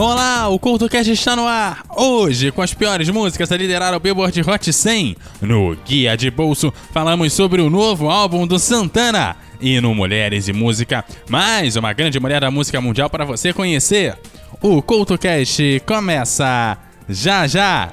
Olá, o CultoCast está no ar! Hoje, com as piores músicas a liderar o Billboard Hot 100. No Guia de Bolso, falamos sobre o novo álbum do Santana. E no Mulheres e Música, mais uma grande mulher da música mundial para você conhecer. O CultoCast começa já já!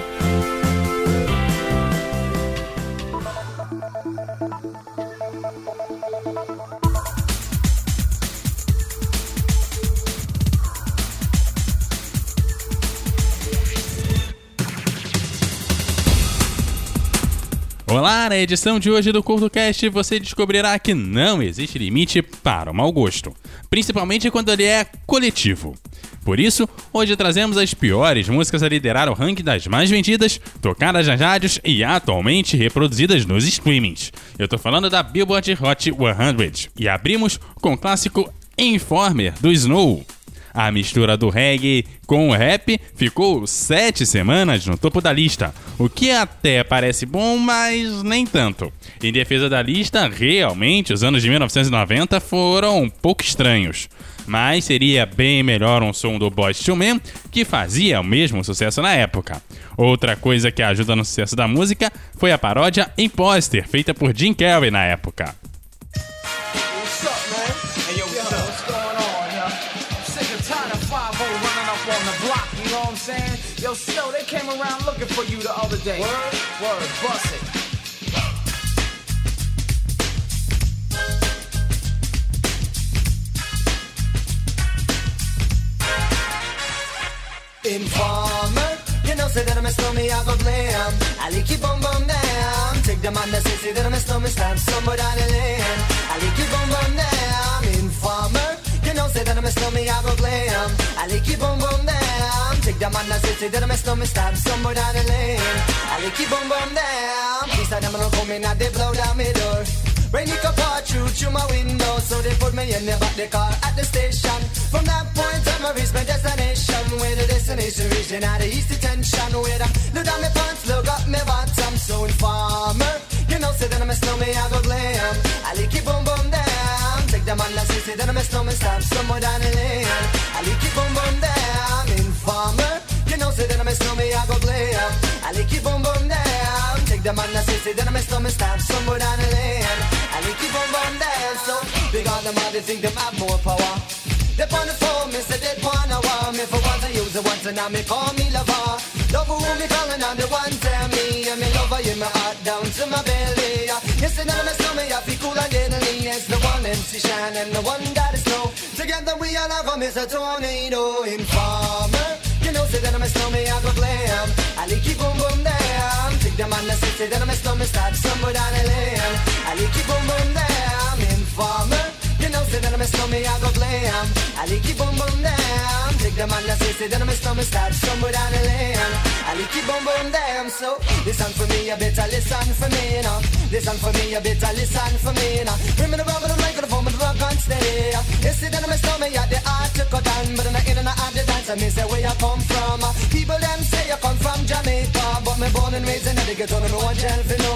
Olá, na edição de hoje do CultoCast você descobrirá que não existe limite para o mau gosto, principalmente quando ele é coletivo. Por isso, hoje trazemos as piores músicas a liderar o ranking das mais vendidas, tocadas nas rádios e atualmente reproduzidas nos streamings. Eu tô falando da Billboard Hot 100 e abrimos com o clássico Informer do Snow. A mistura do reggae com o rap ficou sete semanas no topo da lista, o que até parece bom, mas nem tanto. Em defesa da lista, realmente os anos de 1990 foram um pouco estranhos. Mas seria bem melhor um som do Boys to Men, que fazia o mesmo sucesso na época. Outra coisa que ajuda no sucesso da música foi a paródia Imposter, feita por Jim Carrey na época. You the other. Word? Word, bust it. Informer, you know, say that I'm a stormy, I go blam. I like you boom boom down. Take the man that say, say that I'm a stormy, stamp somewhere down the lane. I like you boom boom down. Informer, you know, say that I'm a stormy, I go glam. I like you boom boom down. Take the man that say, say that I'm a stormy, stamp somewhere down the lane. I like you boom boom down. These are them don't come in and they blow down my door. Rain it could pour through through my window, so they put me in the back the car at the station. From that point on, I reached my destination. Where the destination region at the east detention. Where I look down my pants, look up my bottom. So informer, you know, say that I'm a snowman, I go glam. I like it boom boom down. Take the man that say, say that I'm a snowman, stop somewhere down the lane. I like it boom boom down. Informer, you know, say that I'm a snowman, I go glam. I like it boom boom down. Take the man that say, say that I'm a snowman, stop somewhere down the lane. I like it boom boom down. So big on all they think them have more power. They on the phone, me say they want me for once I use it once and now me call me lover. Love who me calling on the one tell me and me lover in my heart down to my belly. Yes, and I'm the MC Shan and the one that is snow. Together we all have a a tornado informer. You know, say that I'm a snowman, I go glam. I like it boom boom down. Take the man that say, say that I'm a snowman, start somewhere down the lane. I like it boom boom down. Informer. You know, say that I'm a snowman, I go glam. I like it boom boom down. Take the man that say, say that I'm a snowman, start somewhere down the lane. I like it boom boom down. So listen for me, you better listen for me, know. Listen for me, you better listen for me, know. Bring me the rubber, the microphone, but the rock on steady. You see that I'm a snowman, yeah, the art to cut down, but in the in and out the dance, I say where you come from. People them say you come from Jamaica, but me born and raised in the ghetto, no one tell for no.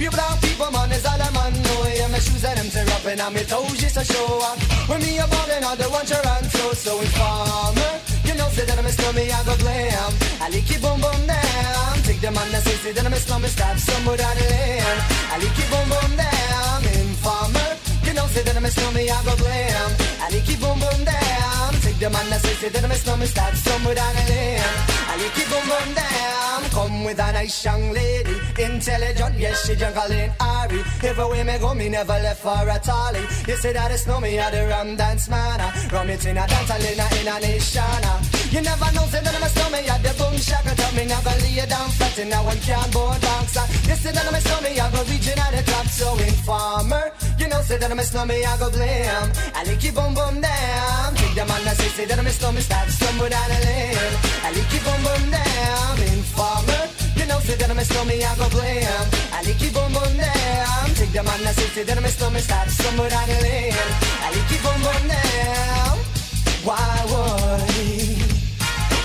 People are people, man, is all I'm on, no. Yeah, my shoes and them tear up and I'm toes just to show up. When me a ballin', all the you run so, informer. You know, say that I'm a snowman, I go glam. I like it boom boom down. Take the man that say, say that I'm a snowman, stop somewhere down the lane. I like it boom boom down. Informer. You know, say that I'm a snowman, I go glam. I like it boom boom down. Take the man that say, say that I'm a snowman, stop somewhere down the lane. I like it boom boom down. Come with a nice young lady, intelligent, yes, she jungle in Ari. Everywhere me go, me never left for a tally. You say that it's no me, I the rum dance man. Rum it in a dance, I in a, in nation. Ah. You never know, say that I'm a stomach, I the boom shaka. Tell me never lay down flat, and now one can't board banks. You say that I'm a stomach, I go reaching at the top, so informer. You know, say that I'm a stomach, I go blame. I like you boom boom down. Take the man that say, say that I'm a stomach, start stumble down the lane. I like you boom boom down. Informer. You know, say that I'm a stomach, I go blame. I like you boom boom down. Take the man that say, say that I'm a stomach, start stumble down the lane. I like you boom boom down. Why would why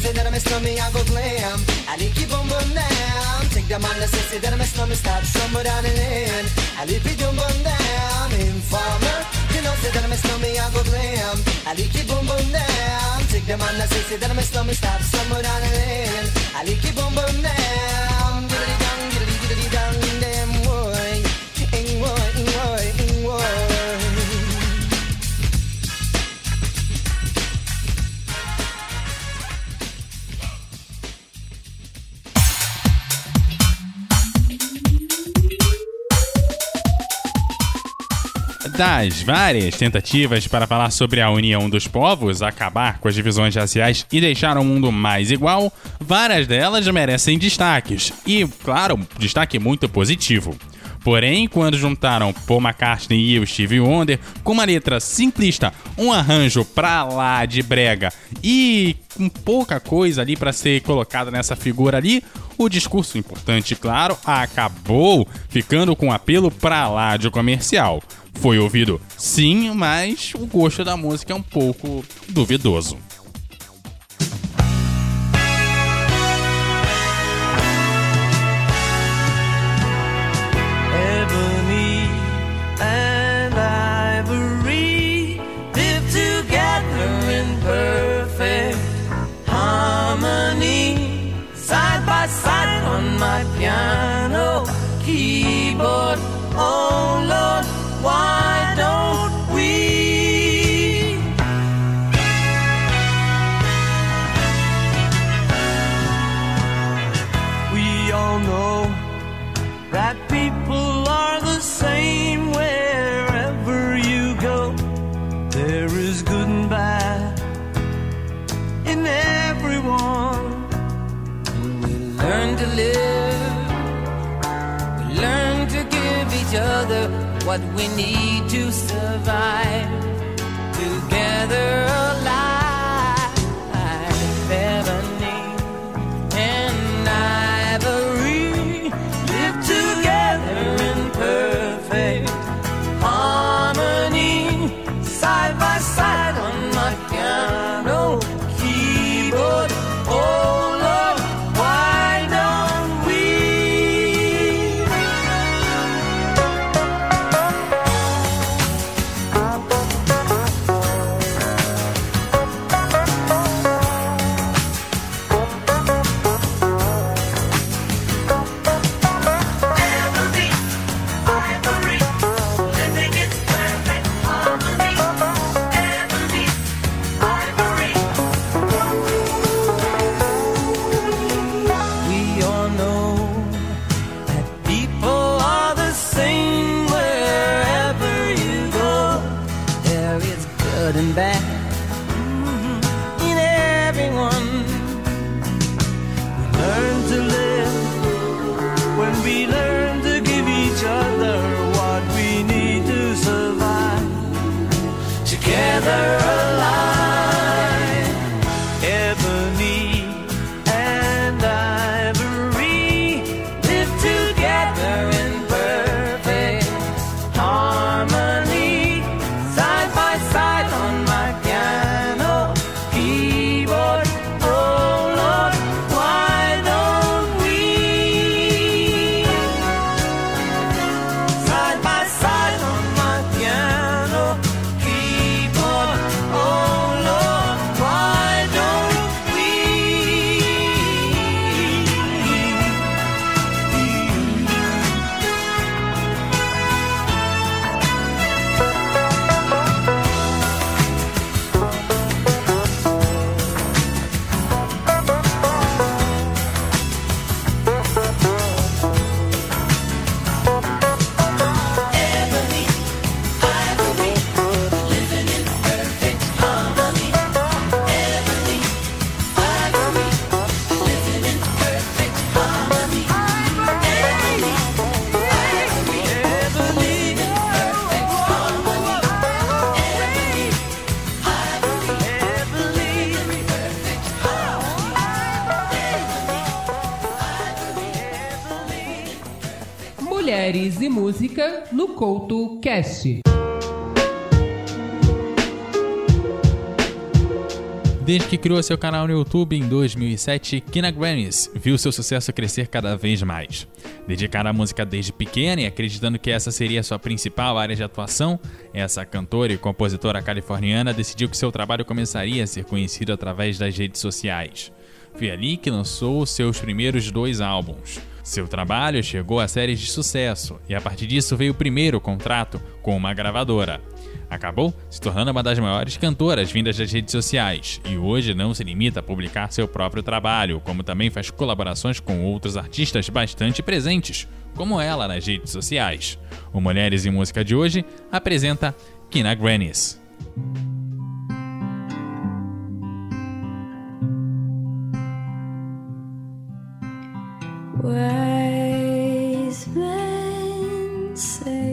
say that I'm a slummy, I go glam. I need keep on boom down. Take the man that say, that I'm a slummy, start somewhere down the lane. I need be boom boom down. Informer, you know, say that I'm a slummy, I go glam. I need keep boom boom down. Take the man that say, that I'm a slummy, start somewhere down the lane. I need keep boom boom down. Diddly dong, diddly diddly dong, Das várias tentativas para falar sobre a união dos povos, acabar com as divisões raciais e deixar o mundo mais igual, várias delas merecem destaques. E, claro, destaque muito positivo. Porém, quando juntaram Paul McCartney e o Stevie Wonder com uma letra simplista, um arranjo pra lá de brega e com pouca coisa ali para ser colocada nessa figura ali, o discurso importante, claro, acabou ficando com apelo pra lá de comercial. Foi ouvido sim, mas o gosto da música é um pouco duvidoso. Side on my piano keyboard. That people are the same wherever you go. There is good and bad in everyone. And we learn to live, we learn to give each other what we need to survive. Together Mulheres e Música no Couto Cast. Desde que criou seu canal no YouTube em 2007, Kina Grannis viu seu sucesso crescer cada vez mais. Dedicada à música desde pequena e acreditando que essa seria sua principal área de atuação, essa cantora e compositora californiana decidiu que seu trabalho começaria a ser conhecido através das redes sociais. Foi ali que lançou seus primeiros dois álbuns. Seu trabalho chegou a séries de sucesso e a partir disso veio o primeiro contrato com uma gravadora. Acabou se tornando uma das maiores cantoras vindas das redes sociais e hoje não se limita a publicar seu próprio trabalho, como também faz colaborações com outros artistas bastante presentes, como ela nas redes sociais. O Mulheres em Música de hoje apresenta Kina Grannis. Wise men say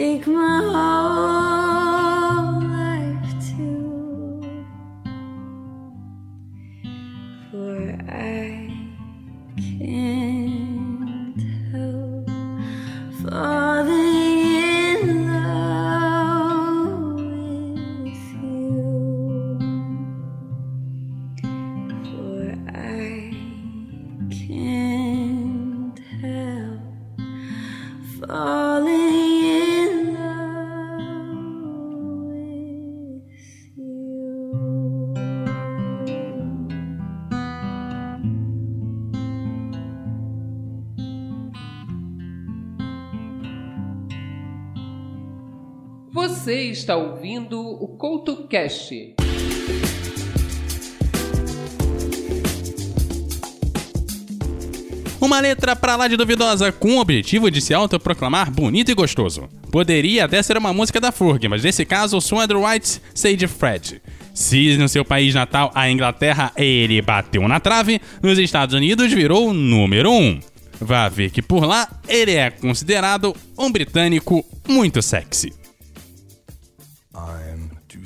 take my whole está ouvindo o Couto Cast. Uma letra pra lá de duvidosa, com o objetivo de se autoproclamar bonito e gostoso. Poderia até ser uma música da Ferg, mas nesse caso o som é do White Sage Fred. Se no seu país natal, a Inglaterra, ele bateu na trave, nos Estados Unidos virou número 1. Um. Vá ver que por lá ele é considerado um britânico muito sexy.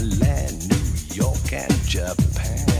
Milan, New York, and Japan.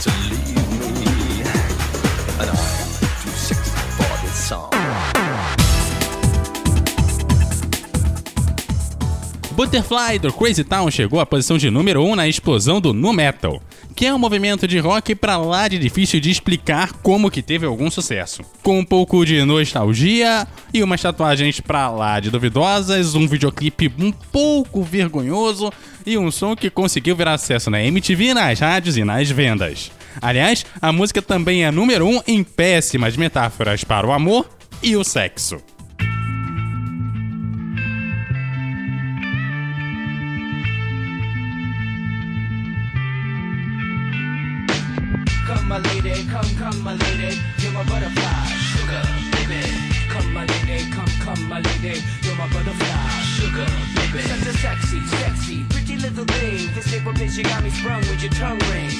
To leave Butterfly do Crazy Town chegou à posição de número 1 um na explosão do Nu Metal, que é um movimento de rock pra lá de difícil de explicar como que teve algum sucesso. Com um pouco de nostalgia e umas tatuagens pra lá de duvidosas, um videoclipe um pouco vergonhoso e um som que conseguiu virar acesso na MTV, nas rádios e nas vendas. Aliás, a música também é número 1 um em péssimas metáforas para o amor e o sexo. Come, come, my lady, you're my butterfly, sugar, baby. Come, my lady, come, come, my lady, you're my butterfly, sugar, baby. Such a sexy, sexy, pretty little thing. This April bitch, you got me sprung with your tongue ring.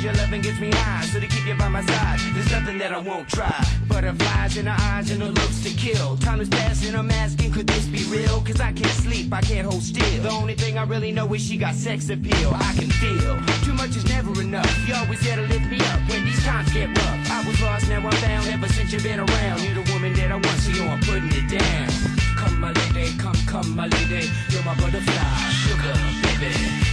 Cause your loving gets me high. So to keep you by my side, there's nothing that I won't try. Butterflies in her eyes and her looks to kill. Time is passing, I'm asking, could this be real? Cause I can't sleep, I can't hold still. The only thing I really know is she got sex appeal. I can feel too much is never enough. You always there to lift me up when these times get rough. I was lost, now I'm found. Ever since you've been around, you're the woman that I want, so I'm putting it down. Come, my lady, come, come, my lady, you're my butterfly, sugar, baby.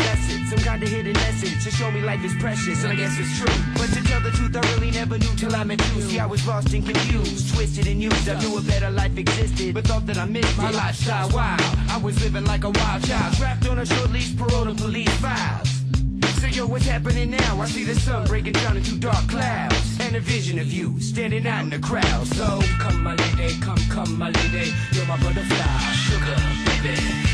It. Some kind of hidden message to show me life is precious, and I guess it's true. But to tell the truth, I really never knew till I met you. See, I was lost and confused, twisted and used. I knew a better life existed, but thought that I missed my lifestyle. Wow, I was living like a wild child, trapped on a short leash, parole to police files. So yo, what's happening now? I see the sun breaking down into dark clouds And a vision of you standing out in the crowd So come my lady, come, come my lady You're my butterfly, sugar baby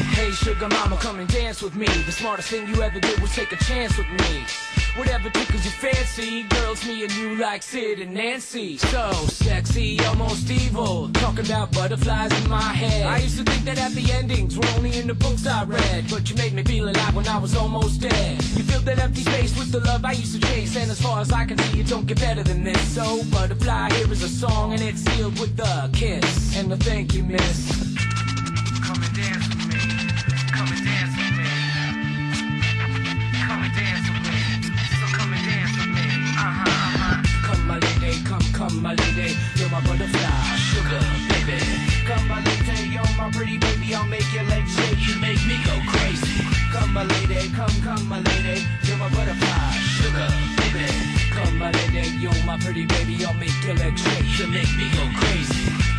Hey sugar mama, come and dance with me The smartest thing you ever did was take a chance with me Whatever tickles your fancy, girls, me and you like Sid and Nancy. So sexy, almost evil. Talking about butterflies in my head. I used to think that happy endings were only in the books I read. But you made me feel alive when I was almost dead. You filled that empty space with the love I used to chase. And as far as I can see, it don't get better than this. So, butterfly, here is a song, and it's sealed with a kiss. And a thank you, miss dance with me. Come and dance with me. Come and dance with me. So come and dance with me. Uh-huh, uh-huh. Come my lady, come, come my lady. You're my butterfly, sugar baby. Come my lady, you're my pretty baby. I'll make shake. You make me go crazy. Come my lady, come, come my lady. You're my butterfly, sugar baby. Come my lady, you're my pretty baby. I'll make your legs shake. You make me go crazy.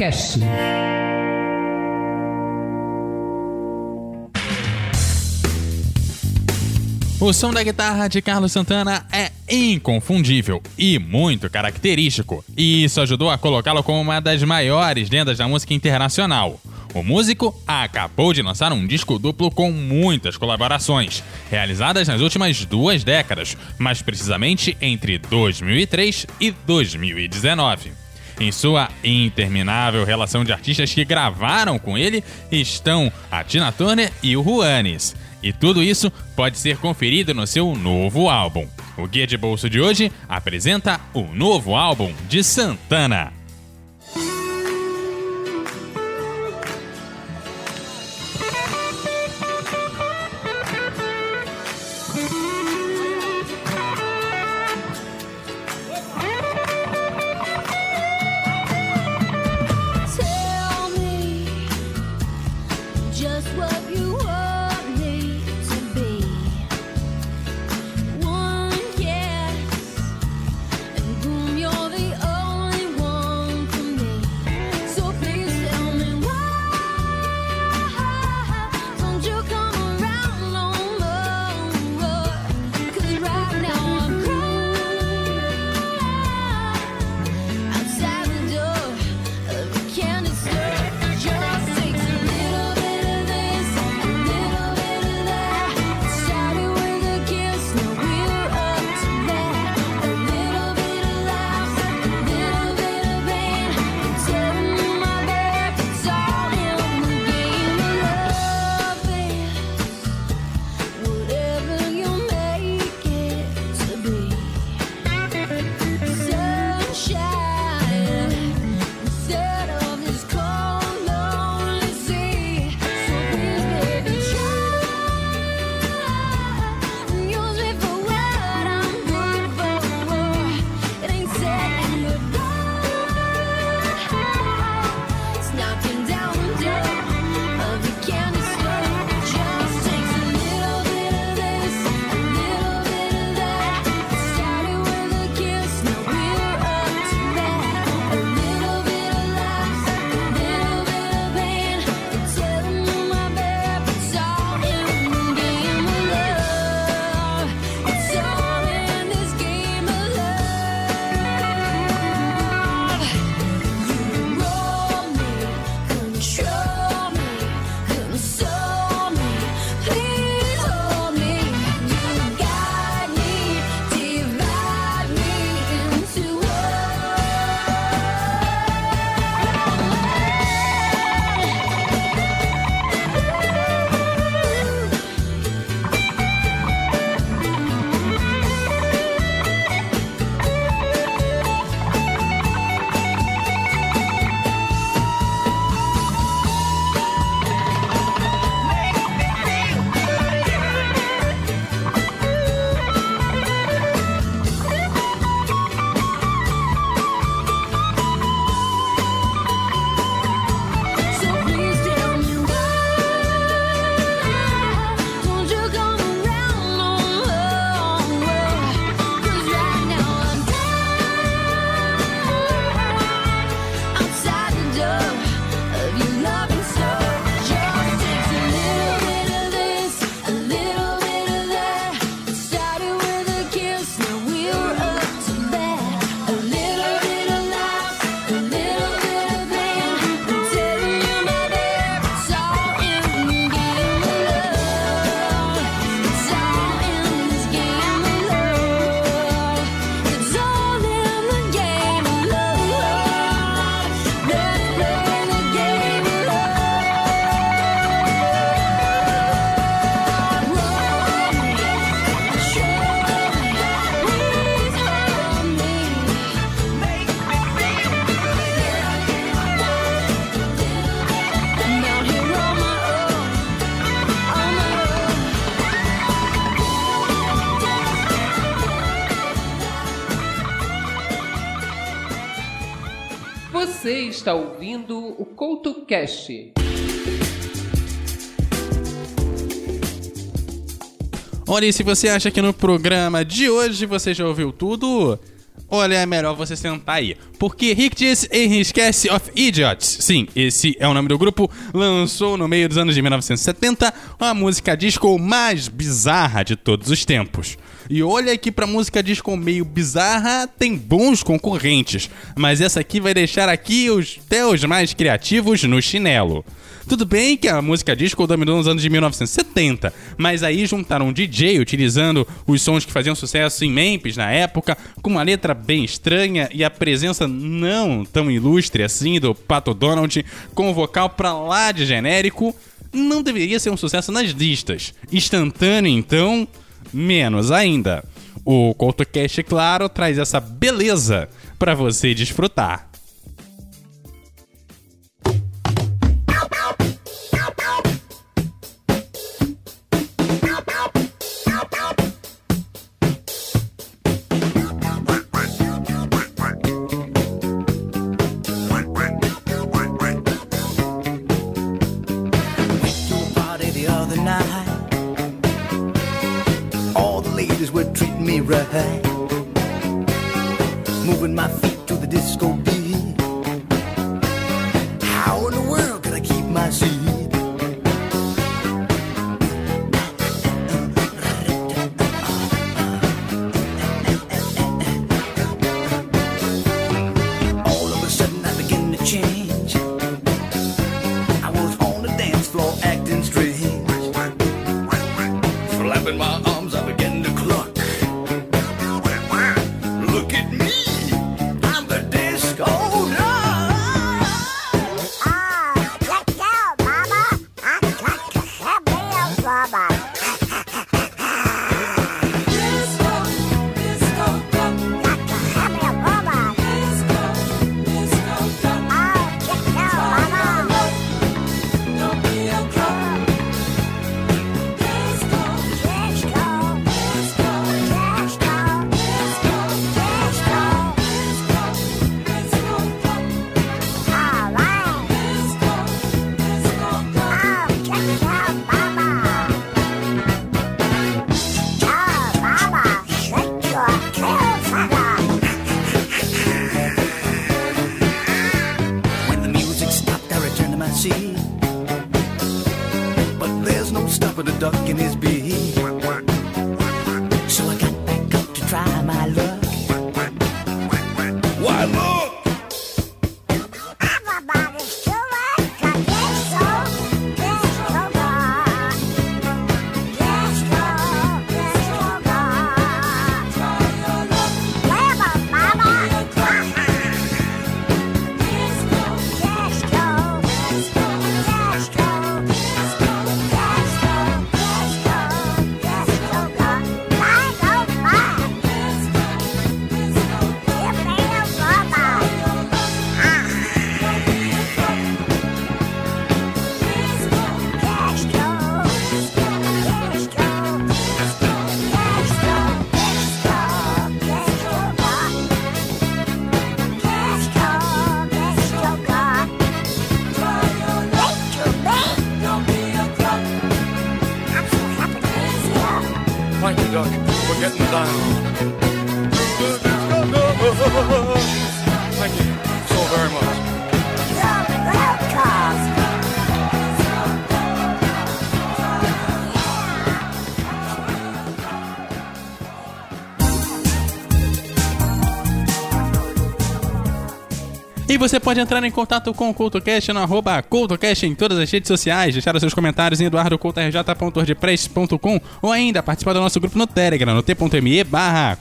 Cash. O som da guitarra de Carlos Santana é inconfundível e muito característico, e isso ajudou a colocá-lo como uma das maiores lendas da música internacional. O músico acabou de lançar um disco duplo com muitas colaborações, realizadas nas últimas duas décadas, mais precisamente entre 2003 e 2019. Em sua interminável relação de artistas que gravaram com ele estão a Tina Turner e o Juanes. E tudo isso pode ser conferido no seu novo álbum. O Guia de Bolso de hoje apresenta o novo álbum de Santana. Você está ouvindo o CoutoCast. Olha, e se você acha que no programa de hoje você já ouviu tudo, olha, é melhor você sentar aí. Porque Rick e His Cast of Idiots, sim, esse é o nome do grupo, lançou no meio dos anos de 1970 a música disco mais bizarra de todos os tempos. E olha que pra música disco meio bizarra tem bons concorrentes, mas essa aqui vai deixar aqui os, até os mais criativos no chinelo. Tudo bem que a música disco dominou nos anos de 1970, mas aí juntaram um DJ utilizando os sons que faziam sucesso em Memphis na época, com uma letra bem estranha e a presença não tão ilustre assim do Pato Donald, com o vocal pra lá de genérico, não deveria ser um sucesso nas listas. Instantâneo, então, menos ainda. O CoutoCast, claro, traz essa beleza pra você desfrutar. Você pode entrar em contato com o CoutoCast no arroba CoutoCast em todas as redes sociais, deixar os seus comentários em eduardocoutorj.wordpress.com ou ainda participar do nosso grupo no Telegram, no t.me barra.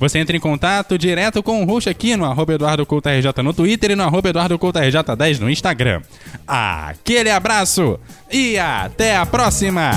Você entra em contato direto com o host aqui no arroba EduardoCoutoRJ no Twitter e no arroba EduardoCoutoRJ10 no Instagram. Aquele abraço e até a próxima!